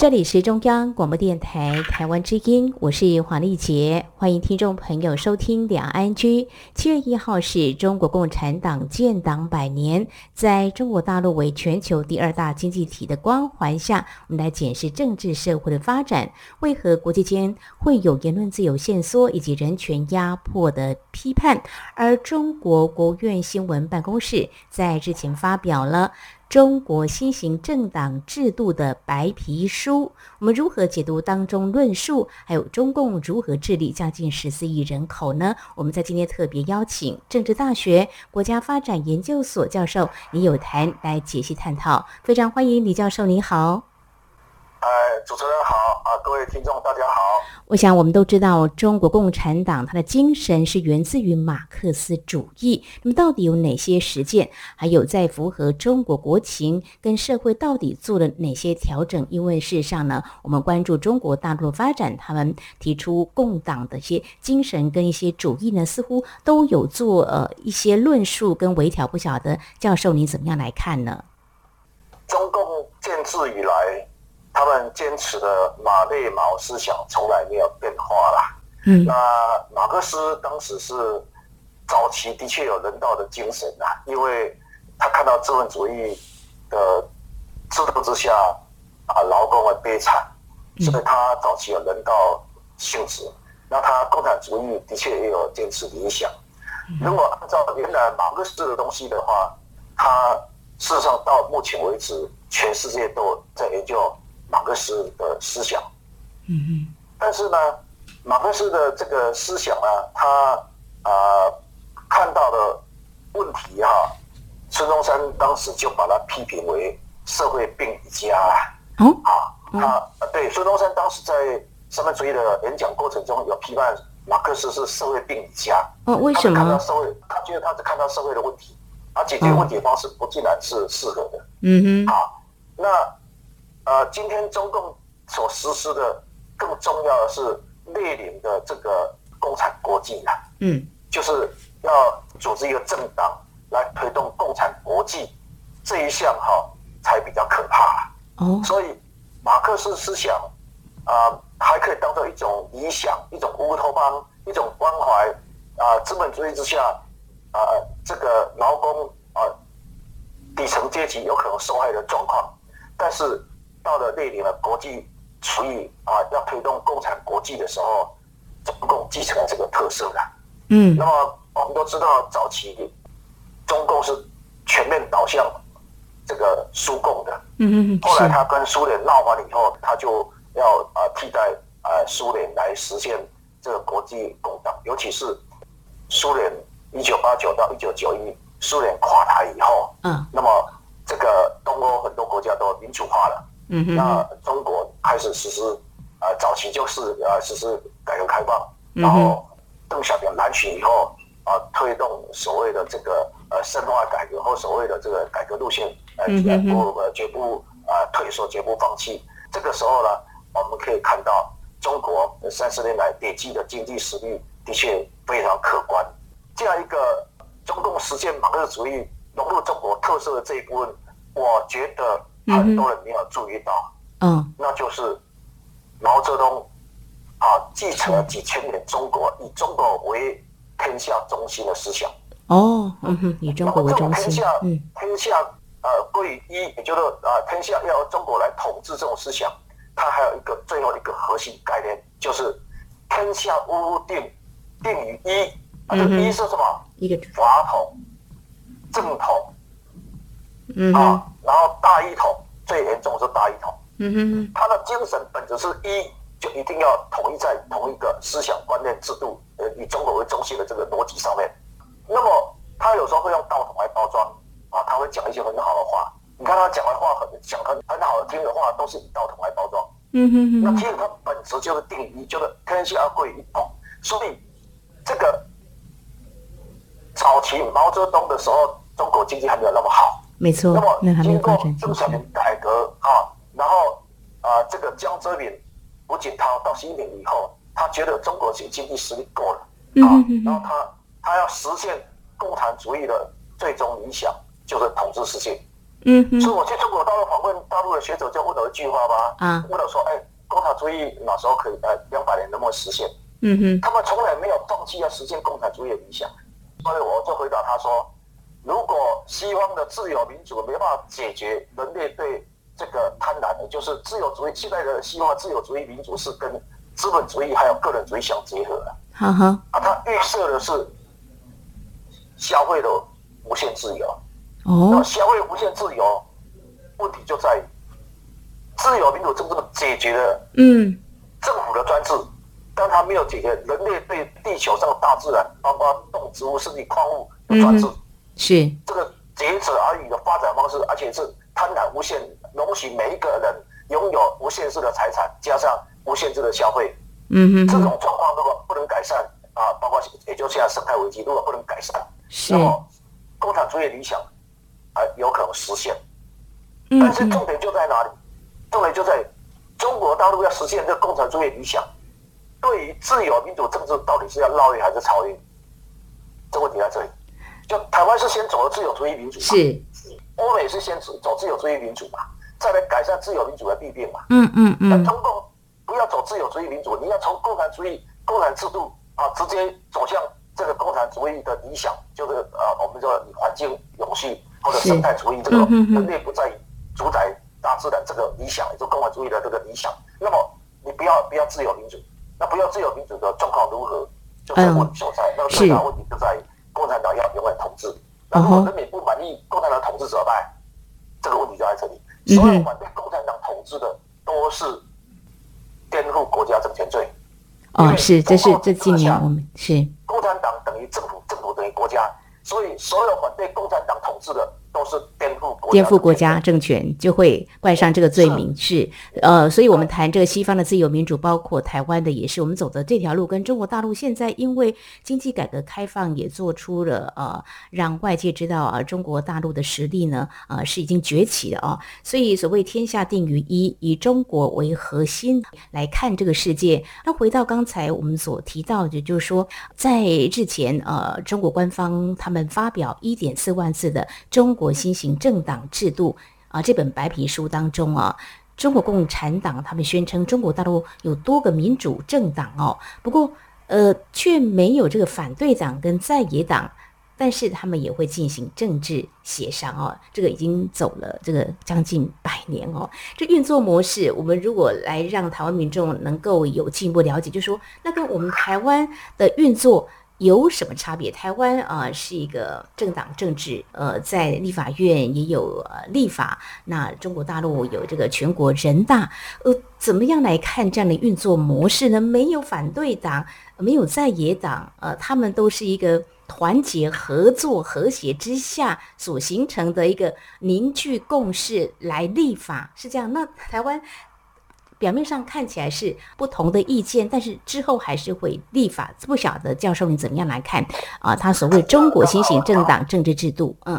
这里是中央广播电台台湾之音，我是黄丽杰，欢迎听众朋友收听两岸居。七月一号是中国共产党建党百年，在中国大陆为全球第二大经济体的光环下，我们来检视政治社会的发展，为何国际间会有言论自由限缩以及人权压迫的批判？而中国国务院新闻办公室在日前发表了。中国新型政党制度的白皮书，我们如何解读当中论述？还有中共如何治理将近十四亿人口呢？我们在今天特别邀请政治大学国家发展研究所教授李友谈来解析探讨，非常欢迎李教授，你好。哎，主持人好啊，各位听众大家好。我想我们都知道，中国共产党它的精神是源自于马克思主义。那么到底有哪些实践？还有在符合中国国情跟社会到底做了哪些调整？因为事实上呢，我们关注中国大陆发展，他们提出共党的一些精神跟一些主义呢，似乎都有做呃一些论述跟微调。不晓得教授你怎么样来看呢？中共建制以来。他们坚持的马列毛思想从来没有变化啦。嗯，那马克思当时是早期的确有人道的精神呐，因为他看到资本主义的制度之下啊劳工的悲惨，所以他早期有人道性质。那他共产主义的确也有坚持理想。如果按照原来马克思的东西的话，他事实上到目前为止，全世界都在研究。马克思的思想，嗯嗯，但是呢，马克思的这个思想呢，他啊看到的问题哈，孙中山当时就把他批评为社会病理家，哦，啊，他对孙中山当时在三民主义的演讲过程中有批判马克思是社会病理家，哦，为什么？看到社会，他觉得他只看到社会的问题，而解决问题的方式不尽然是适合的，嗯哼，啊，那。呃，今天中共所实施的更重要的是列宁的这个共产国际啊，嗯，就是要组织一个政党来推动共产国际这一项哈，才比较可怕哦。所以马克思思想啊，还可以当做一种理想、一种乌托邦、一种关怀啊，资本主义之下啊，这个劳工啊，底层阶级有可能受害的状况，但是。到了列宁的国际主义啊，要推动共产国际的时候，中共继承了这个特色的。嗯，那么我们都知道，早期中共是全面导向这个苏共的。嗯嗯后来他跟苏联闹完以后，他就要啊替代啊苏联来实现这个国际共党，尤其是苏联一九八九到一九九一，苏联垮台以后，嗯，那么这个东欧很多国家都民主化了。嗯那中国开始实施，呃，早期就是呃实施改革开放，然后邓小平南巡以后，啊，推动所谓的这个呃深化改革或所谓的这个改革路线，呃，不呃绝不啊退缩，绝不放弃。这个时候呢，我们可以看到中国三十年来累积的经济实力的确非常可观。这样一个中共实现马克思主义融入中国特色的这一部分，我觉得。很多人没有注意到，嗯，那就是毛泽东啊，继承了几千年中国以中国为天下中心的思想。哦，嗯哼，以中国为中心，天下，嗯，天下呃归于一，也就是啊，天下要中国来统治这种思想，它还有一个最后一个核心概念，就是天下无定，定于一。啊，这一是什么？一个法统、正统。嗯啊，然后大一统最严重是大一统，嗯哼，他的精神本质是一，就一定要统一在同一个思想观念制度，呃，以中国为中心的这个逻辑上面。那么他有时候会用道统来包装，啊，他会讲一些很好的话。你看他讲的话很讲很很好听的话，都是以道统来包装。嗯哼哼。那其实他本质就是定义，就是天下归一统。所以这个早期毛泽东的时候，中国经济还没有那么好。没错，那么经过邓小平改革啊，然后啊，这个江泽民、胡锦涛到习近平以后，他觉得中国经经济实力够了啊，然后他他要实现共产主义的最终理想，就是统治世界。嗯，所以我去中国大陆访问大陆的学者，就问了一句话吧，啊，问了说，哎，共产主义哪时候可以？呃，两百年能不能实现？嗯哼，他们从来没有放弃要实现共产主义的理想，所以我就回答他说，如果西方的自由民主没办法解决人类对这个贪婪的，就是自由主义现在的西方自由主义民主是跟资本主义还有个人主义相结合啊，它预设的是消费的无限自由。哦，消费无限自由，问题就在于自由民主政治解决了嗯政府的专制，但它没有解决人类对地球上大自然，包括动植物甚至矿物的专制。是这个竭泽而渔的发展方式，而且是贪婪无限，容许每一个人拥有无限制的财产，加上无限制的消费。嗯哼，这种状况如果不能改善啊，包括也就现在生态危机，如果不能改善，那么共产主义理想。还有可能实现，但是重点就在哪里？重点就在中国大陆要实现这个共产主义理想，对于自由民主政治到底是要烙印还是超越？这问题在这里。就台湾是先走了自由主义民主，是欧美是先走走自由主义民主嘛，再来改善自由民主的弊病嘛。嗯嗯嗯。那通共不要走自由主义民主，你要从共产主义、共产制度啊，直接走向这个共产主义的理想，就是啊，我们说环境永续。或者生态主义这个人类不再主宰大自然这个理想，也就共产主义的这个理想。那么你不要不要自由民主，那不要自由民主的状况如何？就是问题所在。那最大问题就在共产党要永远统治。那如果人民不满意共产党统治怎么办？这个问题就在这里。所有反对共产党统治的都是颠覆国家政权罪。哦，是，这是这几年我们是共产党等于政府，政府等于国家。所以，所有反对共产党统治的。都是颠覆颠覆国家政权，就会冠上这个罪名。是，呃，所以我们谈这个西方的自由民主，包括台湾的也是，我们走的这条路，跟中国大陆现在因为经济改革开放，也做出了呃，让外界知道啊，中国大陆的实力呢，呃，是已经崛起的啊。所以，所谓天下定于一，以中国为核心来看这个世界。那回到刚才我们所提到的，就是说，在日前，呃，中国官方他们发表一点四万字的中。国新型政党制度啊，这本白皮书当中啊，中国共产党他们宣称中国大陆有多个民主政党哦，不过呃却没有这个反对党跟在野党，但是他们也会进行政治协商哦，这个已经走了这个将近百年哦，这运作模式，我们如果来让台湾民众能够有进一步了解，就说那跟我们台湾的运作。有什么差别？台湾啊是一个政党政治，呃，在立法院也有呃立法。那中国大陆有这个全国人大，呃，怎么样来看这样的运作模式呢？没有反对党，没有在野党，呃，他们都是一个团结合作、和谐之下所形成的一个凝聚共识来立法，是这样。那台湾。表面上看起来是不同的意见，但是之后还是会立法。不晓得教授你怎么样来看啊？他所谓中国新型政党政治制度，嗯，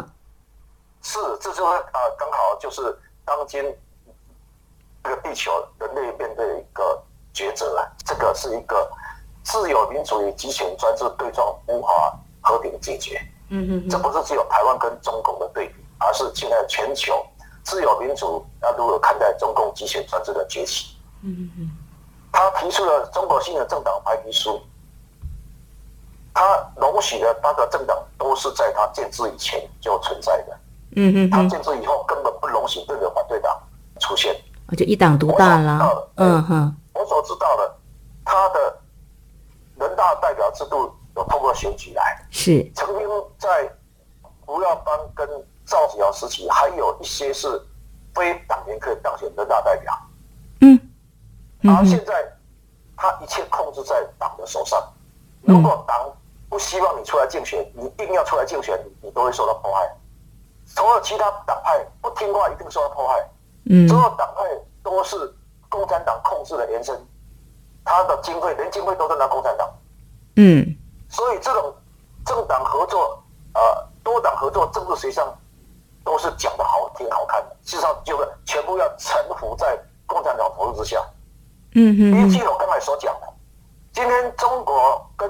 是，这就是呃，刚好就是当今这个地球人类面对一个抉择啊。这个是一个自由民主与集权专制对撞，无法和平解决。嗯嗯，这不是只有台湾跟中共的对比，而是现在全球自由民主要如何看待中共集权专制的崛起？嗯嗯，他提出了中国新的政党白皮书，他容许的八个政党都是在他建制以前就存在的。嗯嗯，他建制以后根本不容许任何反对党出现，我就一党独大了。嗯哼，我所知道的，他的人大代表制度有通过选举来，是。曾经在胡耀邦跟赵子阳时期，还有一些是非党员可以当选人大代表。而现在，他一切控制在党的手上。如果党不希望你出来竞选，你硬要出来竞选，你都会受到迫害。所有其他党派不听话，一定受到迫害。嗯，所有党派都是共产党控制的延伸，他的经费连经费都在拿共产党。嗯，所以这种政党合作，呃，多党合作，政治学上都是讲的好听好看的，事实上就是全部要臣服在共产党统治之下。嗯嗯。依据我刚才所讲的，今天中国跟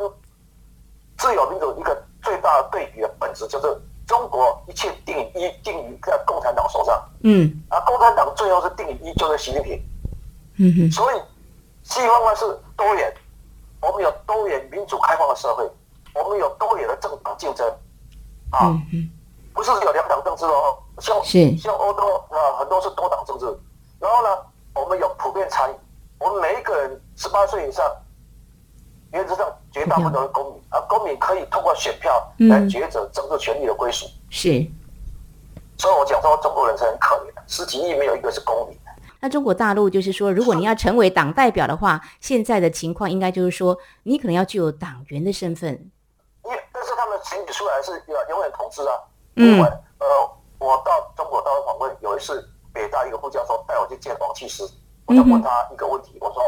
自由民主一个最大的对比的本质，就是中国一切定一定于在共产党手上。嗯。而共产党最后是定一就是习近平。嗯哼。所以西方呢是多元，我们有多元民主开放的社会，我们有多元的政党竞争。啊。嗯嗯。不是有两党政治哦，像像欧洲啊，很多是多党政治。然后呢，我们有普遍参与，我们每一个人十八岁以上。原则上，绝大部分都是公民，而公民可以通过选票来抉择政治权利的归属。是，所以我讲说，中国人是很可怜的，十几亿没有一个是公民。那中国大陆就是说，如果你要成为党代表的话，现在的情况应该就是说，你可能要具有党员的身份。因为，但是他们选举出来是要永远统治啊。嗯。呃，我到中国大陆访问，有一次北大一个副教授带我去见王岐师，我就问他一个问题，我说。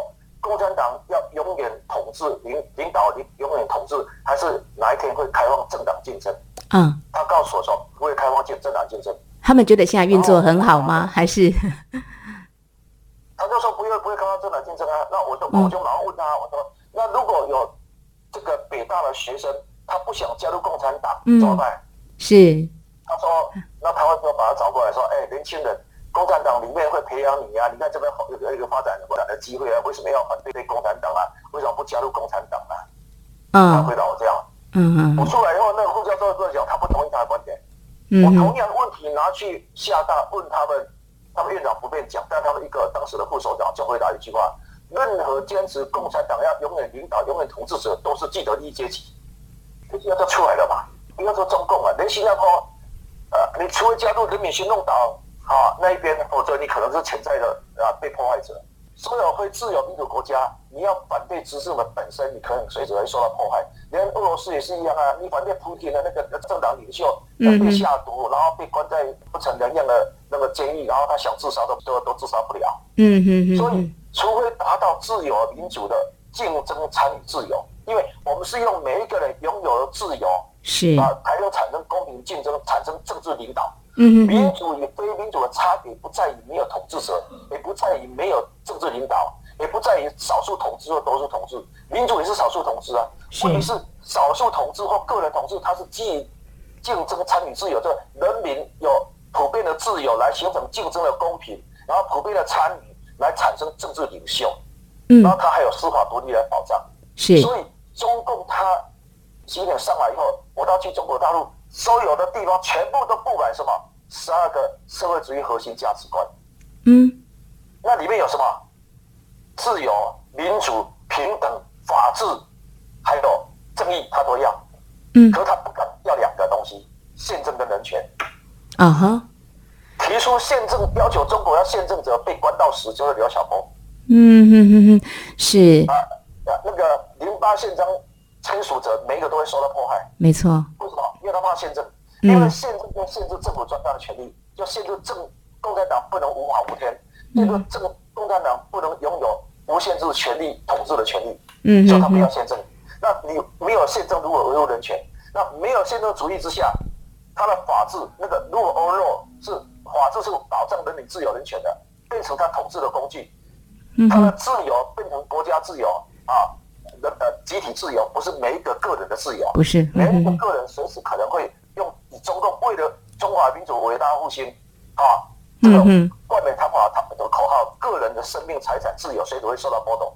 共产党要永远统治领领导领永远统治，还是哪一天会开放政党竞争？嗯，他告诉我说不会开放政政党竞争。他们觉得现在运作很好吗？还是？他就说不会不会开放政党竞争啊。那我就我就马上问他，我说那如果有这个北大的学生他不想加入共产党怎么办？是。他说那他会不会把他找过来说，哎，年轻人。共产党里面会培养你啊！你看这边好有一个发展发展的机会啊！为什么要反对共产党啊？为什么不加入共产党啊？嗯，他回答我这样。嗯嗯。我出来以后，那个副教授跟我讲，他不同意他的观点。嗯。我同样的问题拿去厦大问他们，他们院长不便讲，但他们一个当时的副首长就回答一句话：任何坚持共产党要永远领导、永远统治者，都是既得利益阶级。这句话就出来了嘛？不要说中共啊，连新加坡，呃，你除了加入人民行动党。好，那一边，否则你可能是潜在的啊被破坏者。所有会自由民主国家，你要反对执政的本身，你可能随时会受到迫害。连俄罗斯也是一样啊，你反对普京的那个政党领袖要被下毒，然后被关在不成人样的那个监狱，然后他想自杀都都都自杀不了。嗯嗯嗯。所以，除非达到自由民主的竞争参与自由，因为我们是用每一个人拥有的自由，是啊，才能产生公平竞争，产生政治领导。民主与非民主的差别不在于没有统治者，也不在于没有政治领导，也不在于少数统治或多数统治。民主也是少数统治啊，问题是少数统治或个人统治，它是基于竞争参与自由，的人民有普遍的自由来形成竞争的公平，然后普遍的参与来产生政治领袖，嗯，然后它还有司法独立来保障。是，所以中共它习近平上来以后，我到去中国大陆。所有的地方全部都布满什么？十二个社会主义核心价值观。嗯，那里面有什么？自由、民主、平等、法治，还有正义，他都要。嗯，可他不敢要两个东西：宪政跟人权。啊哈！提出宪政要求中国要宪政者被关到死，就是刘晓波。嗯哼哼哼，是啊，那个零八宪章。签署者每一个都会受到迫害，没错。为什么？因为他怕宪政，因为宪政要限制政府专大的权利，要限制政共产党不能无法无天，这个这个共产党不能拥有无限制权力统治的权利，嗯，所以他不要宪政。那你没有宪政，如果维护人权，那没有宪政主义之下，他的法治那个如果欧弱是法治是保障人民自由人权的，变成他统治的工具，他的自由变成国家自由啊。呃，集体自由不是每一个个人的自由，不是每一个个人随时可能会用以中共为了中华民族伟大复兴啊，这种冠冕堂皇他们的口号，个人的生命财产自由随时会受到波动。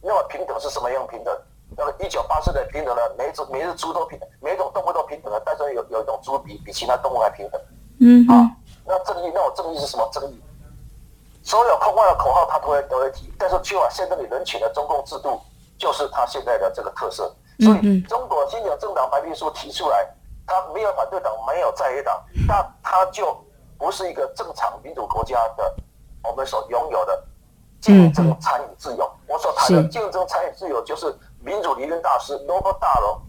那么平等是什么样平等？那么一九八四的平等呢？每只每只猪都平等，每种动物都平等的，但是有有一种猪比比其他动物还平等。嗯啊，那正义那种正义是什么正义？所有空话的口号他都会都会提，但是缺乏现在你人权的中共制度。就是他现在的这个特色，所以中国新有政党白皮书提出来，他没有反对党，没有在野党，那他就不是一个正常民主国家的我们所拥有的竞争参与自由。我所谈的竞争参与自由，就是民主理论大师罗伯大楼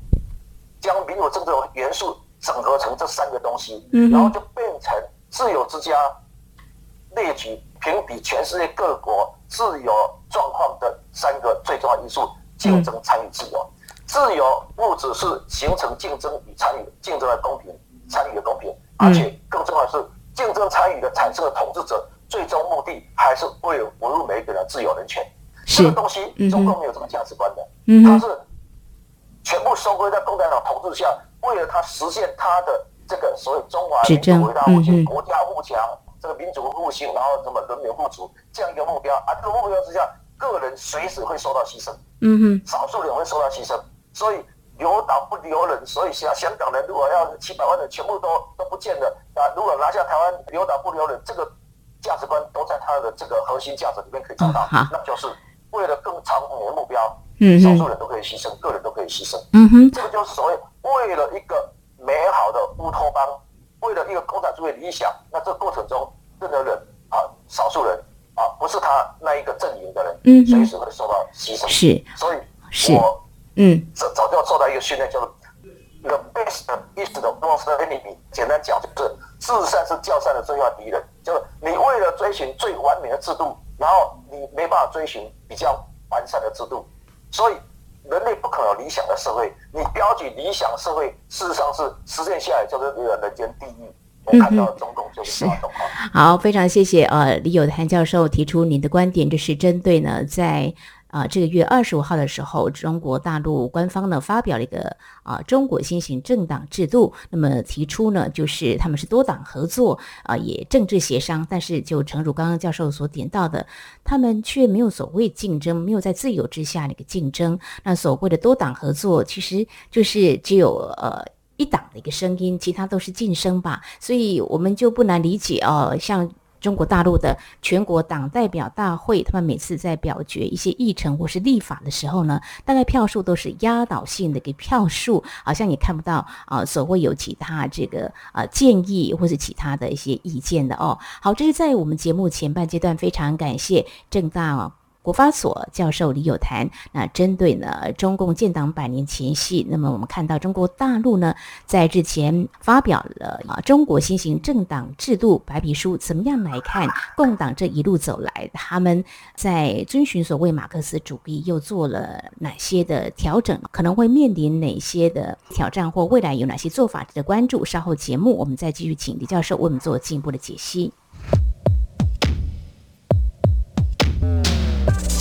将民主政治元素整合成这三个东西，然后就变成自由之家列举评比全世界各国自由状况的。三个最重要因素：竞争、参与、自由。自由不只是形成竞争与参与，竞争的公平，参与的公平，而且更重要的是，竞争参与的产生的统治者，最终目的还是为了维护每一个人自由人权。这个东西中共没有这个价值观的，它是全部收归在共产党统治下，为了他实现他的这个所谓中华民族伟大复兴、国家富强、这个民族复兴，然后什么人民富足这样一个目标啊，这个目标之下，个人随时会受到牺牲，嗯哼，少数人会受到牺牲，所以留党不留人，所以香香港人如果要七百万人全部都都不见了啊，如果拿下台湾留党不留人，这个价值观都在他的这个核心价值里面可以找到，那就是。为了更长远的目标，嗯，少数人都可以牺牲，个人都可以牺牲，嗯哼，这个就是所谓为了一个美好的乌托邦，为了一个共产主义理想，那这过程中任何人啊，少数人啊，不是他那一个阵营的人，嗯，随时会受到牺牲，是，所以，我，嗯，早早就要受到一个训练，叫做 the best is the worst enemy。简单讲就是，至善是较善的最要敌人，就是你为了追寻最完美的制度。然后你没办法追寻比较完善的制度，所以人类不可能有理想的社会。你标举理想社会，事实上是实现下来就是人间地狱。我看到中共就是。好，非常谢谢呃李友谭教授提出您的观点，就是针对呢在。啊，这个月二十五号的时候，中国大陆官方呢发表了一个啊中国新型政党制度，那么提出呢就是他们是多党合作啊，也政治协商，但是就诚如刚刚教授所点到的，他们却没有所谓竞争，没有在自由之下的一个竞争。那所谓的多党合作，其实就是只有呃一党的一个声音，其他都是晋升吧，所以我们就不难理解哦，像。中国大陆的全国党代表大会，他们每次在表决一些议程或是立法的时候呢，大概票数都是压倒性的一个票数，好像也看不到啊，所谓有其他这个啊建议或是其他的一些意见的哦。好，这是在我们节目前半阶段，非常感谢正大。哦国发所教授李友谈，那针对呢中共建党百年前夕，那么我们看到中国大陆呢在日前发表了啊中国新型政党制度白皮书，怎么样来看共党这一路走来，他们在遵循所谓马克思主义又做了哪些的调整，可能会面临哪些的挑战，或未来有哪些做法值得关注？稍后节目我们再继续请李教授为我们做进一步的解析。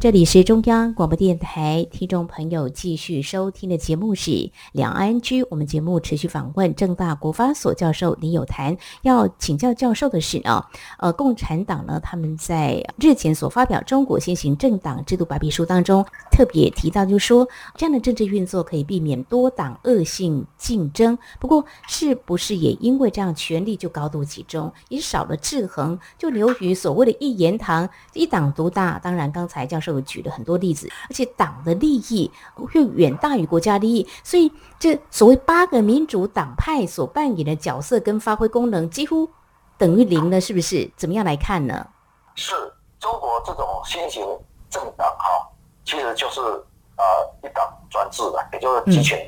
这里是中央广播电台，听众朋友继续收听的节目是两岸居。我们节目持续访问正大国发所教授李友谈，要请教教授的是呢，呃，共产党呢，他们在日前所发表《中国新型政党制度白皮书》当中，特别提到，就说这样的政治运作可以避免多党恶性竞争。不过，是不是也因为这样权力就高度集中，也少了制衡，就流于所谓的一言堂、一党独大？当然，刚才教授。就举了很多例子，而且党的利益会远大于国家利益，所以这所谓八个民主党派所扮演的角色跟发挥功能几乎等于零了，是不是？怎么样来看呢？是中国这种新型政党哈，其实就是呃一党专制的，也就是集权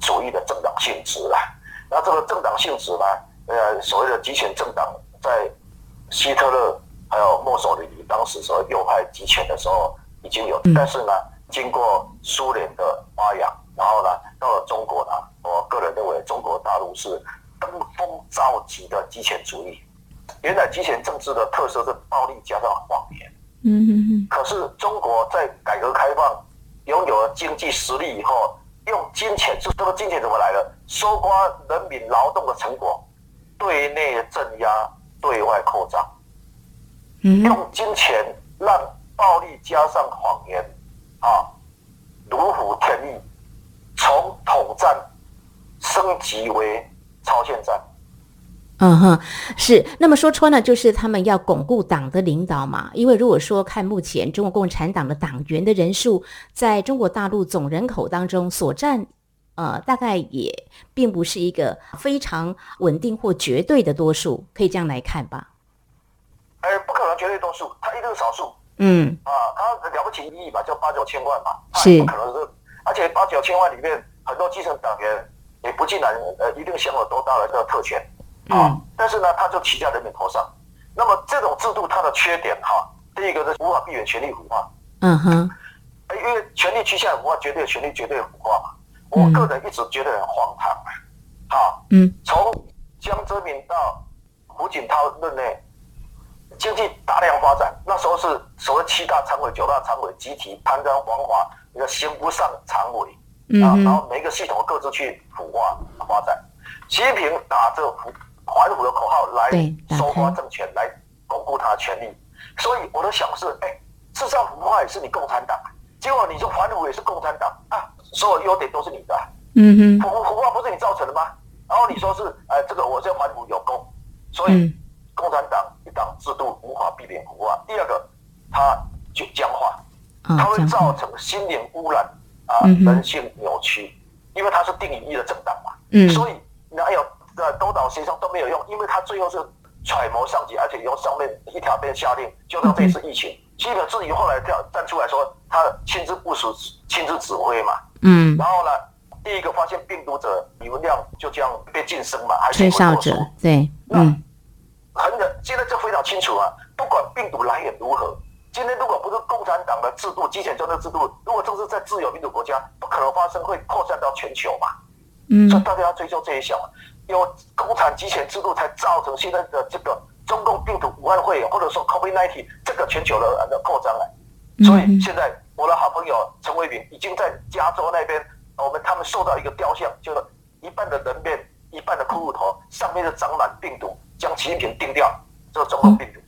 主义的政党性质了。那这个政党性质呢，呃，所谓的集权政党在希特勒还有墨索里尼当时所右派集权的时候。已经有，但是呢，经过苏联的发扬，然后呢，到了中国呢，我个人认为中国大陆是登峰造极的极权主义。原来极权政治的特色是暴力加上谎言。嗯嗯嗯。可是中国在改革开放，拥有了经济实力以后，用金钱，这个金钱怎么来的？搜刮人民劳动的成果，对内镇压，对外扩张。嗯。用金钱让。暴力加上谎言，啊，如虎添翼，从统战升级为超限战。嗯哼，是。那么说穿了，就是他们要巩固党的领导嘛。因为如果说看目前中国共产党的党员的人数，在中国大陆总人口当中所占，呃，大概也并不是一个非常稳定或绝对的多数，可以这样来看吧？哎，不可能绝对多数，它一定是少数。嗯。啊，他了不起一亿吧，就八九千万吧，是。不可能是，而且八九千万里面很多基层党员也不尽然呃一定享有多大的这个特权啊，但是呢，他就骑在人民头上。那么这种制度它的缺点哈，第一个是无法避免权力腐化，嗯哼，因为权力趋向腐化，绝对权力绝对腐化嘛。我个人一直觉得很荒唐啊。好，嗯，从江泽民到胡锦涛任内，经济大量发展，那时候是所谓七大常委、九大常委集体攀登黄华，一个刑不上常委啊，然后每个系统各自去腐化发展。习近平打着“反腐”的口号来收刮政权，来巩固他的权力。所以我的想是，哎，至少腐化也是你共产党，结果你说反腐也是共产党啊，所有优点都是你的。嗯哼，腐腐化不是你造成的吗？然后你说是，哎，这个我这反腐有功，所以共产党制度无法避免腐化。第二个，它就僵化，它会造成心灵污染啊，人性扭曲，因为它是定义一的政党嘛。嗯，所以哪有呃督导协商都没有用，因为它最后是。揣摩上级，而且由上面一条边下令，就像这次疫情，基本自己后来跳站出来说，他亲自部署、亲自指挥嘛。嗯。然后呢，第一个发现病毒者李文亮就这样被晋升嘛，还是者？对。嗯。很的，现在就非常清楚啊。不管病毒来源如何，今天如果不是共产党的制度、集权专制制度，如果这是在自由民主国家，不可能发生，会扩散到全球嘛。嗯。所以大家要追究这一项。有共产集权制度，才造成现在的这个中共病毒武汉肺炎，或者说 COVID-19 这个全球的的扩张了。所以现在我的好朋友陈伟平已经在加州那边，我们他们受到一个雕像，就是一半的人面，一半的骷髅头，上面是长满病毒，将习近平定掉，这个中共病毒。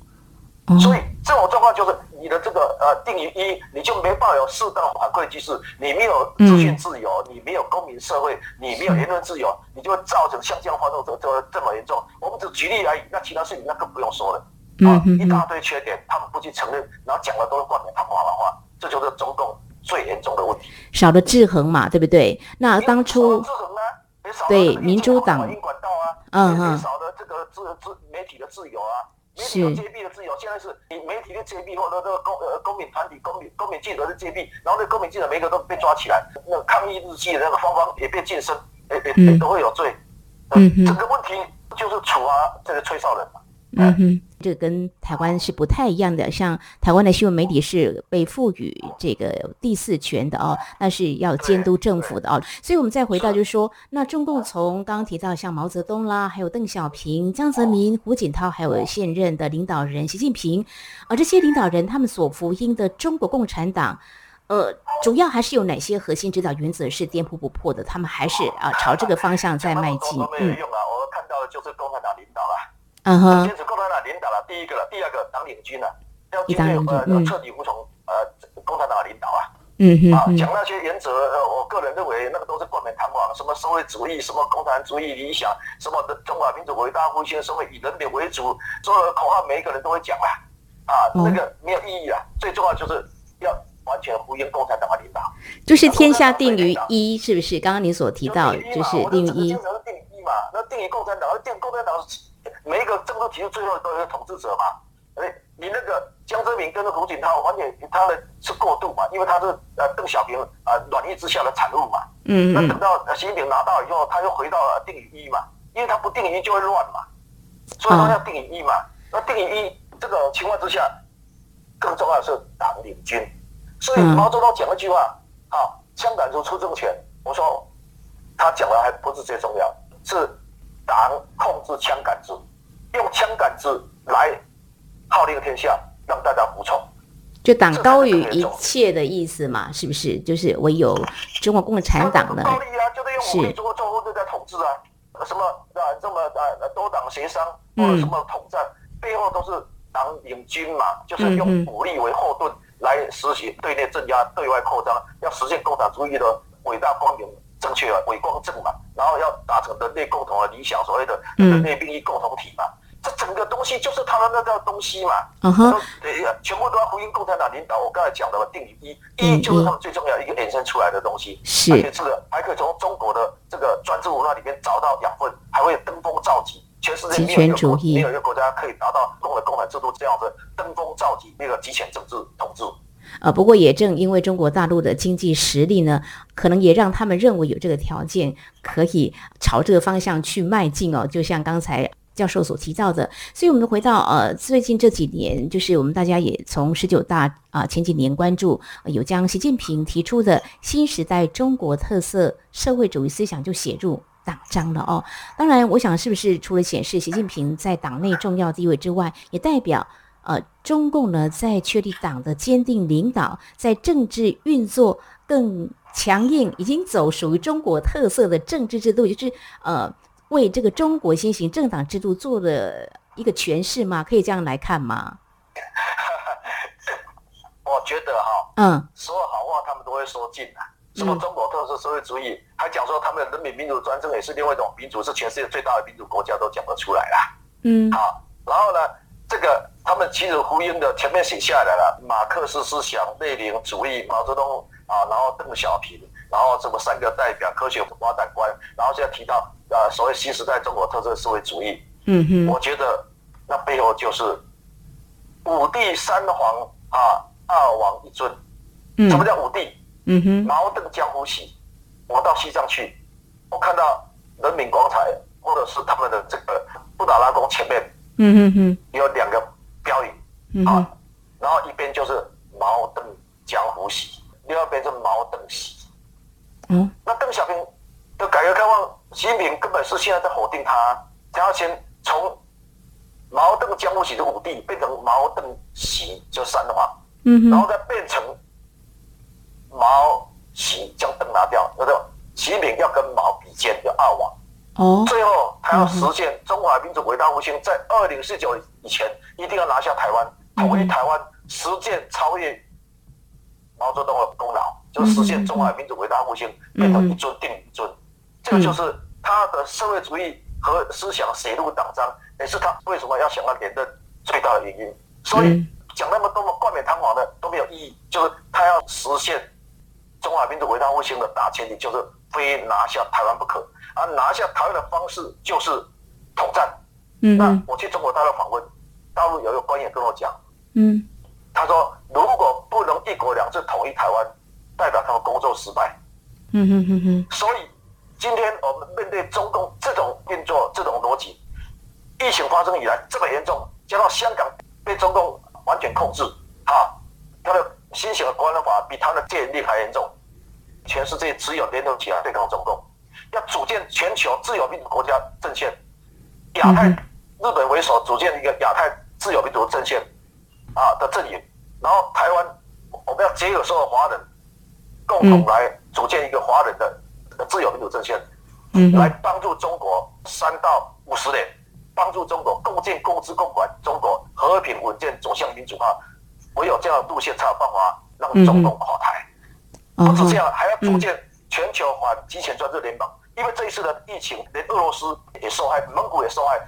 所以这种状况就是你的这个呃定义一，你就没办法有适当反馈机制，你没有资讯自由，你没有公民社会，你没有言论自由，你就会造成像这样发生这这这么严重。我们只举例而已，那其他事情那更不用说了啊，一大堆缺点，他们不去承认，然后讲的都是冠冕堂皇的话，这就是中共最严重的问题。少了制衡嘛，对不对？那当初对民主党嗯嗯，少了这个自自媒体的自由啊。媒体有揭弊的自由，现在是你媒体的揭弊，或者这个公呃公民团体、公民公民记者的揭弊，然后那公民记者每个都被抓起来，那抗议日记的那个方方也被晋升，也也也都会有罪。嗯整个问题就是处罚这个吹哨人嘛。嗯哼，这跟台湾是不太一样的。像台湾的新闻媒体是被赋予这个第四权的哦，那是要监督政府的哦。所以，我们再回到，就是说，那中共从刚刚提到像毛泽东啦，还有邓小平、江泽民、胡锦涛，还有现任的领导人习近平，而这些领导人他们所福音的中国共产党，呃，主要还是有哪些核心指导原则是颠扑不破的？他们还是啊朝这个方向在迈进。嗯，没有用啊，我看到的就是共产党领导了。嗯哼，坚持共产党领导了第一个了，第二个党领军了，要军队呃彻底服从呃共产党领导啊。嗯哼，啊讲那些原则，呃我个人认为那个都是冠冕堂皇，什么社会主义，什么共产主义理想，什么的中华民族伟大复兴社会以人民为主，所有的口号每一个人都会讲啊，啊那个没有意义啊，最重要就是要完全呼应共产党的领导，就是天下定于一，是不是？刚刚你所提到就是定于一，定于一嘛，那定于共产党，定共产党。每一个政治体制最后都有统治者嘛？哎，你那个江泽民跟胡锦涛，完全他的是过渡嘛，因为他是呃邓小平啊软意之下的产物嘛。嗯那等到习近平拿到以后，他又回到了定于一嘛，因为他不定于一就会乱嘛，所以他要定于一嘛。那定于一这个情况之下，更重要的是党领军。所以毛泽东讲一句话：好，枪杆子出政权。我说他讲的还不是最重要，是。党控制枪杆子，用枪杆子来号令天下，让大家服从。就党高于一切的意思嘛？是不是？就是唯有中国共产党呢？暴力啊，就是用武力、中国政府在统治啊，什么啊，这么啊多党协商或者什么统战，背后都是党领军嘛，就是用武力为后盾来实行对内镇压、对外扩张，要实现共产主义的伟大光明。正确啊，伪光正嘛，然后要达成人类共同的理想，所谓的人类命运共同体嘛，这整个东西就是他的那个东西嘛，嗯哼，对呀，全部都要呼应共产党领导。我刚才讲的嘛，定义一，一就是他们最重要一个衍生出来的东西，是，而且这个还可以从中国的这个专制文化里面找到养分，还会登峰造极。全世界没有一个没有一个国家可以达到共的共产制度这样子登峰造极那个极权政治统治。呃，不过也正因为中国大陆的经济实力呢，可能也让他们认为有这个条件可以朝这个方向去迈进哦。就像刚才教授所提到的。所以，我们回到呃，最近这几年，就是我们大家也从十九大啊前几年关注，有将习近平提出的新时代中国特色社会主义思想就写入党章了哦。当然，我想是不是除了显示习近平在党内重要地位之外，也代表呃中共呢在确立党的坚定领导，在政治运作更。强硬已经走属于中国特色的政治制度，就是呃为这个中国新型政党制度做了一个诠释吗？可以这样来看吗？我觉得哈，嗯，说好话他们都会说尽啊。什么中国特色社会主义，还讲说他们的人民民主专政也是另外一种民主，是全世界最大的民主国家都讲得出来啦。嗯，好，然后呢，这个他们其实呼应的前面写下来了，马克思思想、列宁主义、毛泽东。啊，然后邓小平，然后这么三个代表科学发展观，然后现在提到啊所谓新时代中国特色社会主义，嗯哼，我觉得那背后就是五帝三皇啊，二王一尊。嗯，什么叫五帝？嗯哼，毛邓江湖喜。我到西藏去，我看到人民广场或者是他们的这个布达拉宫前面，嗯哼哼，有啊，然后一边就是毛邓江湖喜。第二边是毛邓喜，嗯，那邓小平的改革开放，习近平根本是现在在否定他，他要先从毛邓江湖喜的五帝变成毛邓喜就三皇，嗯然后再变成毛喜将邓拿掉，那个习近平要跟毛比肩的二王，哦，最后他要实现中华民族伟大复兴，在二零四九以前一定要拿下台湾，统一台湾，实践超越。毛泽东的功劳，就实现中华民族伟大复兴，变成一尊定一尊，这个就是他的社会主义和思想写入党章，也是他为什么要想要连任最大的原因。所以讲那么多冠冕堂皇的都没有意义，就是他要实现中华民族伟大复兴的大前提，就是非拿下台湾不可。而拿下台湾的方式就是统战。嗯，那我去中国大陆访问，大陆有一个官员跟我讲，嗯。他说：“如果不能一国两制统一台湾，代表他们工作失败。”嗯哼哼哼。所以今天我们面对中共这种运作、这种逻辑，疫情发生以来这么严重，加上香港被中共完全控制，啊，他的新型的国安法比他的戒严令还严重，全世界只有联合起来对抗中共，要组建全球自由民主国家阵线，亚太日本为首组建一个亚太自由民主阵线，啊的阵营。然后台湾，我们要结合所有华人，共同来组建一个华人的自由民主阵线，来帮助中国三到五十年，帮助中国共建、共治、共管中国和平稳健走向民主化。唯有这样的路线，才有办法让中共垮台。不止这样，还要组建全球反极权专制联盟。因为这一次的疫情，连俄罗斯也受害，蒙古也受害，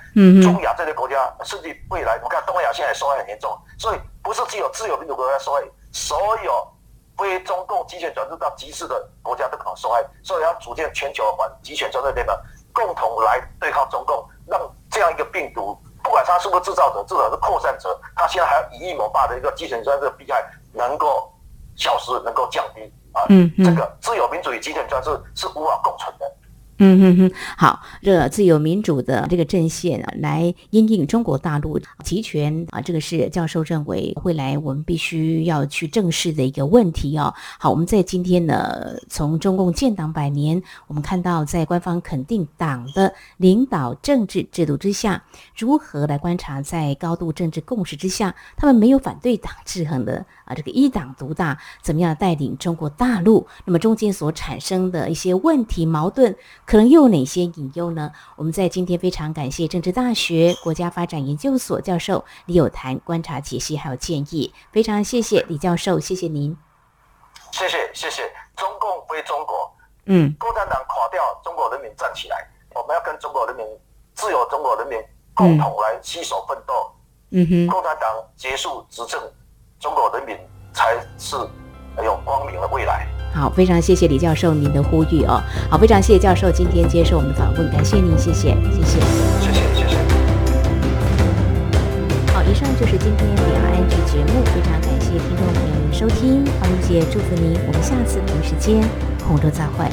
中亚这些国家，甚至未来，我们看东亚现在受害很严重，所以不是只有自由民主国家受害，所有非中共集权专制到极致的国家都可能受害，所以要组建全球反集权专制联盟，共同来对抗中共，让这样一个病毒，不管它是不是制造者，至少是扩散者，它现在还要以一谋霸的一个集权专制的弊害，能够消失，能够降低啊，这个自由民主与集权专制是无法共存的。嗯哼哼，好，这自由民主的这个阵线啊，来因应中国大陆集权啊，这个是教授认为未来我们必须要去正视的一个问题哦。好，我们在今天呢，从中共建党百年，我们看到在官方肯定党的领导政治制度之下，如何来观察在高度政治共识之下，他们没有反对党制衡的啊，这个一党独大，怎么样带领中国大陆？那么中间所产生的一些问题矛盾。可能又有哪些隐忧呢？我们在今天非常感谢政治大学国家发展研究所教授李友谈观察解析还有建议，非常谢谢李教授，谢谢您。谢谢谢谢，中共归中国，嗯，共产党垮掉，中国人民站起来，我们要跟中国人民、自由中国人民共同来携手奋斗。嗯哼，共产党结束执政，中国人民才是有光明的未来。好，非常谢谢李教授您的呼吁哦。好，非常谢谢教授今天接受我们的访问，感谢您，谢谢，谢谢，谢谢，谢谢。好，以上就是今天两岸局节目，非常感谢听众朋友们收听，黄丽姐祝福您，我们下次同一时间空中再会。